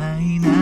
难以难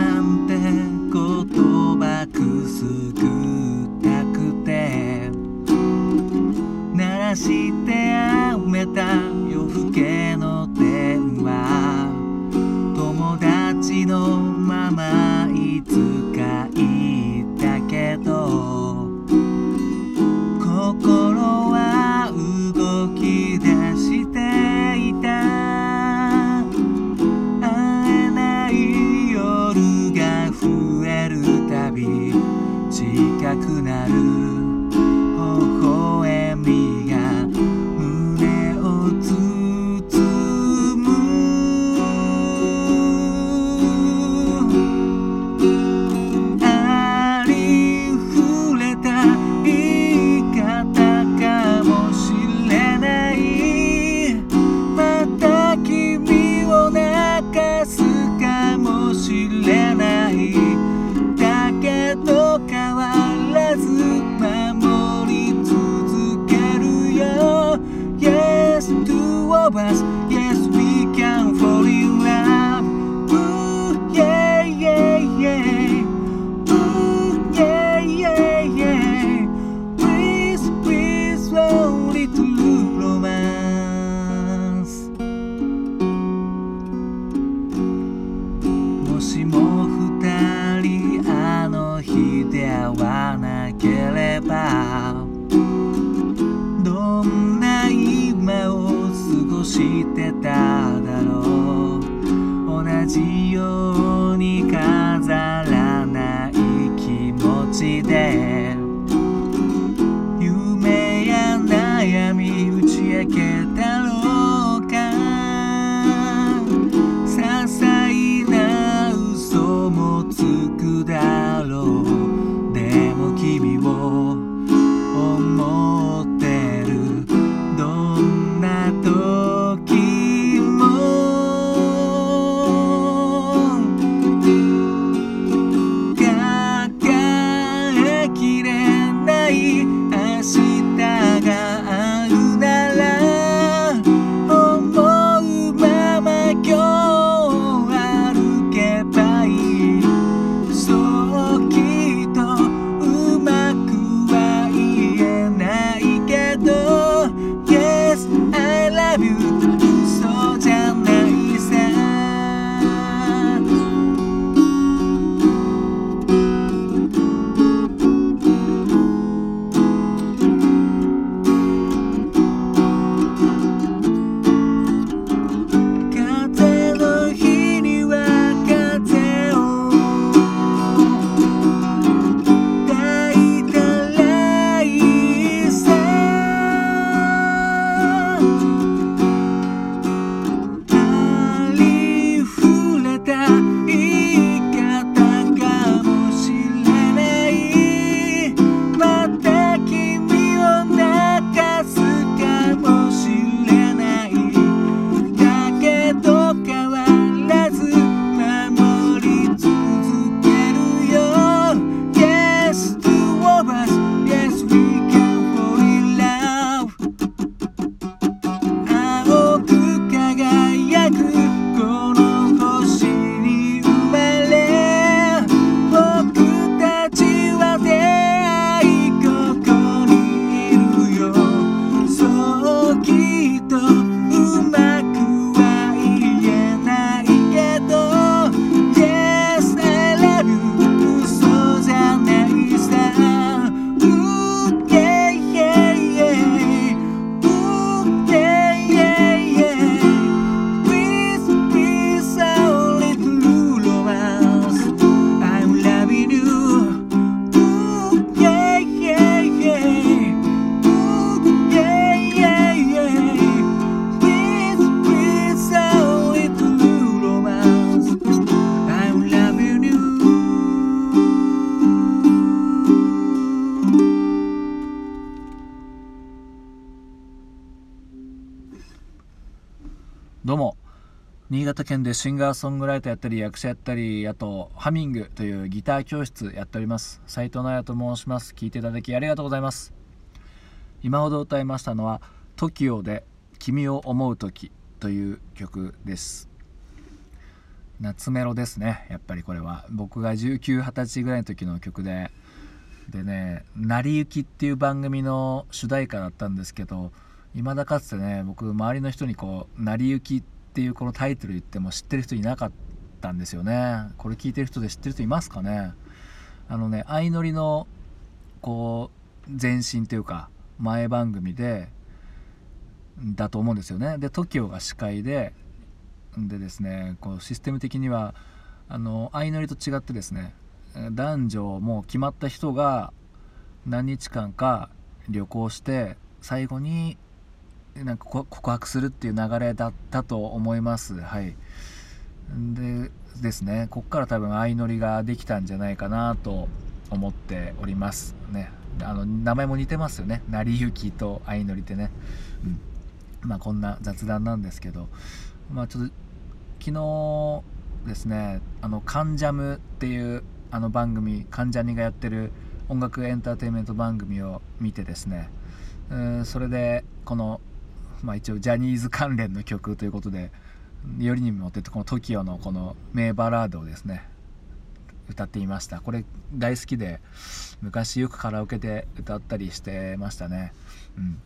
てただろう。同じように飾らない気持ちで。夢や悩み打ち明けて新潟県でシンガーソングライターやったり役者やったりあとハミングというギター教室やっております。斉藤直也と申します。聞いていただきありがとうございます。今ほど歌いましたのは TOKIO で「君を思う時」という曲です。夏メロですね。やっぱりこれは。僕が1920歳ぐらいの時の曲で。でね「成り行き」っていう番組の主題歌だったんですけど未だかつてね僕周りの人にこう「成り行き」ってていうこのタイトル言っても知ってる人いなかったんですよね。これ聞いてる人で知ってる人いますかね？あのね相乗りのこう前身というか前番組でだと思うんですよね。で TOKIO が司会ででですねこうシステム的にはあの相乗りと違ってですね男女もう決まった人が何日間か旅行して最後になんか告白するっていう流れだったと思います。はい。でですね。こっから多分相乗りができたんじゃないかなと思っております。ね。あの名前も似てますよね。成り行きと相乗りってね、うん、まあこんな雑談なんですけど。まあちょっと昨日ですねあのカンジャムっていうあの番組関ジャニがやってる音楽エンターテインメント番組を見てですね。それでこの、まあ、一応ジャニーズ関連の曲ということでよりにもってこの TOKIO のこの名バラードをですね歌っていました。これ大好きで昔よくカラオケで歌ったりしてましたね。うん。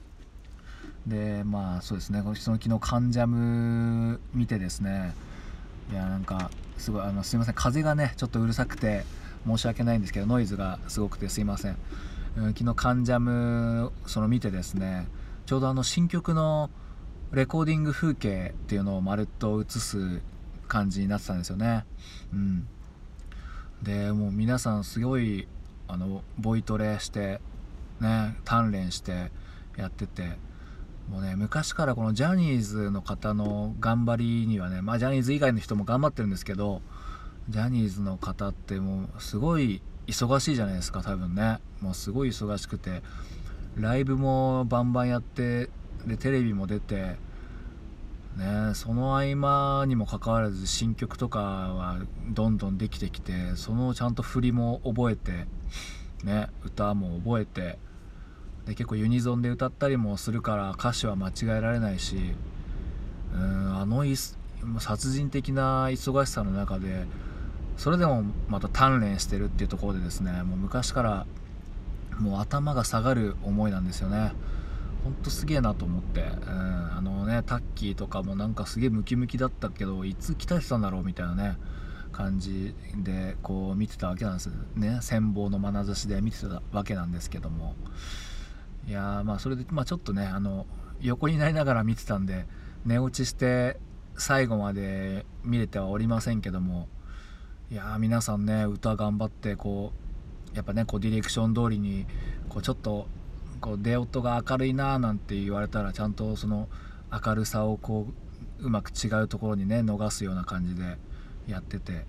でまあそうですね。その昨日「カンジャム」見てですねいやなんかすごいあのすいません。風がねちょっとうるさくて申し訳ないんですけどノイズがすごくてすいません、うん、昨日「カンジャム」その見てですねちょうどあの新曲のレコーディング風景っていうのをまるっと映す感じになってたんですよね。うん。でもう皆さんすごいあのボイトレしてね鍛錬してやっててもうね昔からこのジャニーズの方の頑張りにはねまあジャニーズ以外の人も頑張ってるんですけどジャニーズの方ってもうすごい忙しいじゃないですか多分ね。もうすごい忙しくてライブもバンバンやってでテレビも出てね、その合間にもかかわらず新曲とかはどんどんできてきてそのちゃんと振りも覚えて、ね、歌も覚えてで結構ユニゾンで歌ったりもするから歌詞は間違えられないしうんあの殺人的な忙しさの中でそれでもまた鍛錬してるっていうところでですねもう昔からもう頭が下がる思いなんですよね。ほんとすげえなと思って、うん、あのねタッキーとかもなんかすげえムキムキだったけどいつ鍛えてたんだろうみたいなね感じでこう見てたわけなんです。ね羨望の眼差しで見てたわけなんですけども。いやまあそれで、まあ、ちょっとねあの横になりながら見てたんで寝落ちして最後まで見れてはおりませんけども。いや皆さんね歌頑張ってこうやっぱねこうディレクション通りにこうちょっとこう出音が明るいなーなんて言われたらちゃんとその明るさをこううまく違うところにね逃すような感じでやってて。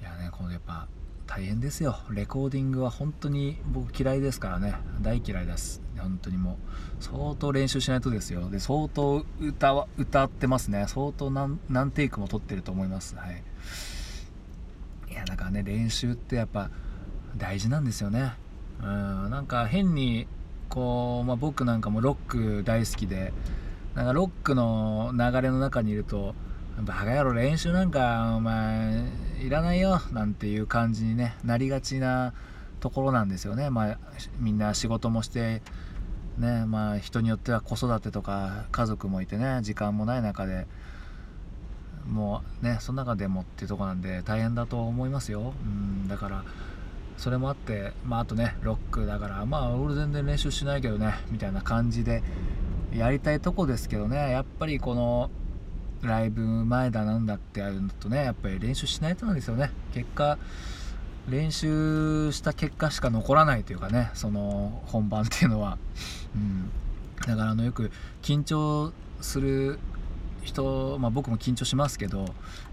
いやねこのやっぱ大変ですよ。レコーディングは本当に僕嫌いですからね。大嫌いです。本当にもう相当練習しないとですよ。で相当歌は歌ってますね。相当何何テイクも撮ってると思います。はい。いやだからね練習ってやっぱ大事なんですよね。うんなんか変にこう、まあ、僕なんかもロック大好きでなんかロックの流れの中にいるとバカ野郎練習なんかお前いらないよなんていう感じに、ね、なりがちなところなんですよね、まあ、みんな仕事もしてねまあ、人によっては子育てとか家族もいてね時間もない中でもうねその中でもっていうとこなんで大変だと思いますよ、うん、だからそれもあって、まあ、あとねロックだからまあ俺全然練習しないけどねみたいな感じでやりたいとこですけどねやっぱりこのライブ前だなんだってやるのとねやっぱり練習しないとなんですよね。結果練習した結果しか残らないというかねその本番っていうのは、うん、だからあのよく緊張する人、まあ、僕も緊張しますけど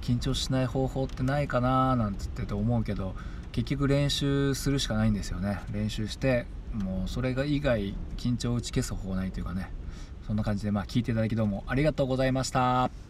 緊張しない方法ってないかななんて言って思うけど結局練習するしかないんですよね。練習してもうそれが以外緊張を打ち消す方法ないというかね。そんな感じでまあ聞いていただきどうもありがとうございました。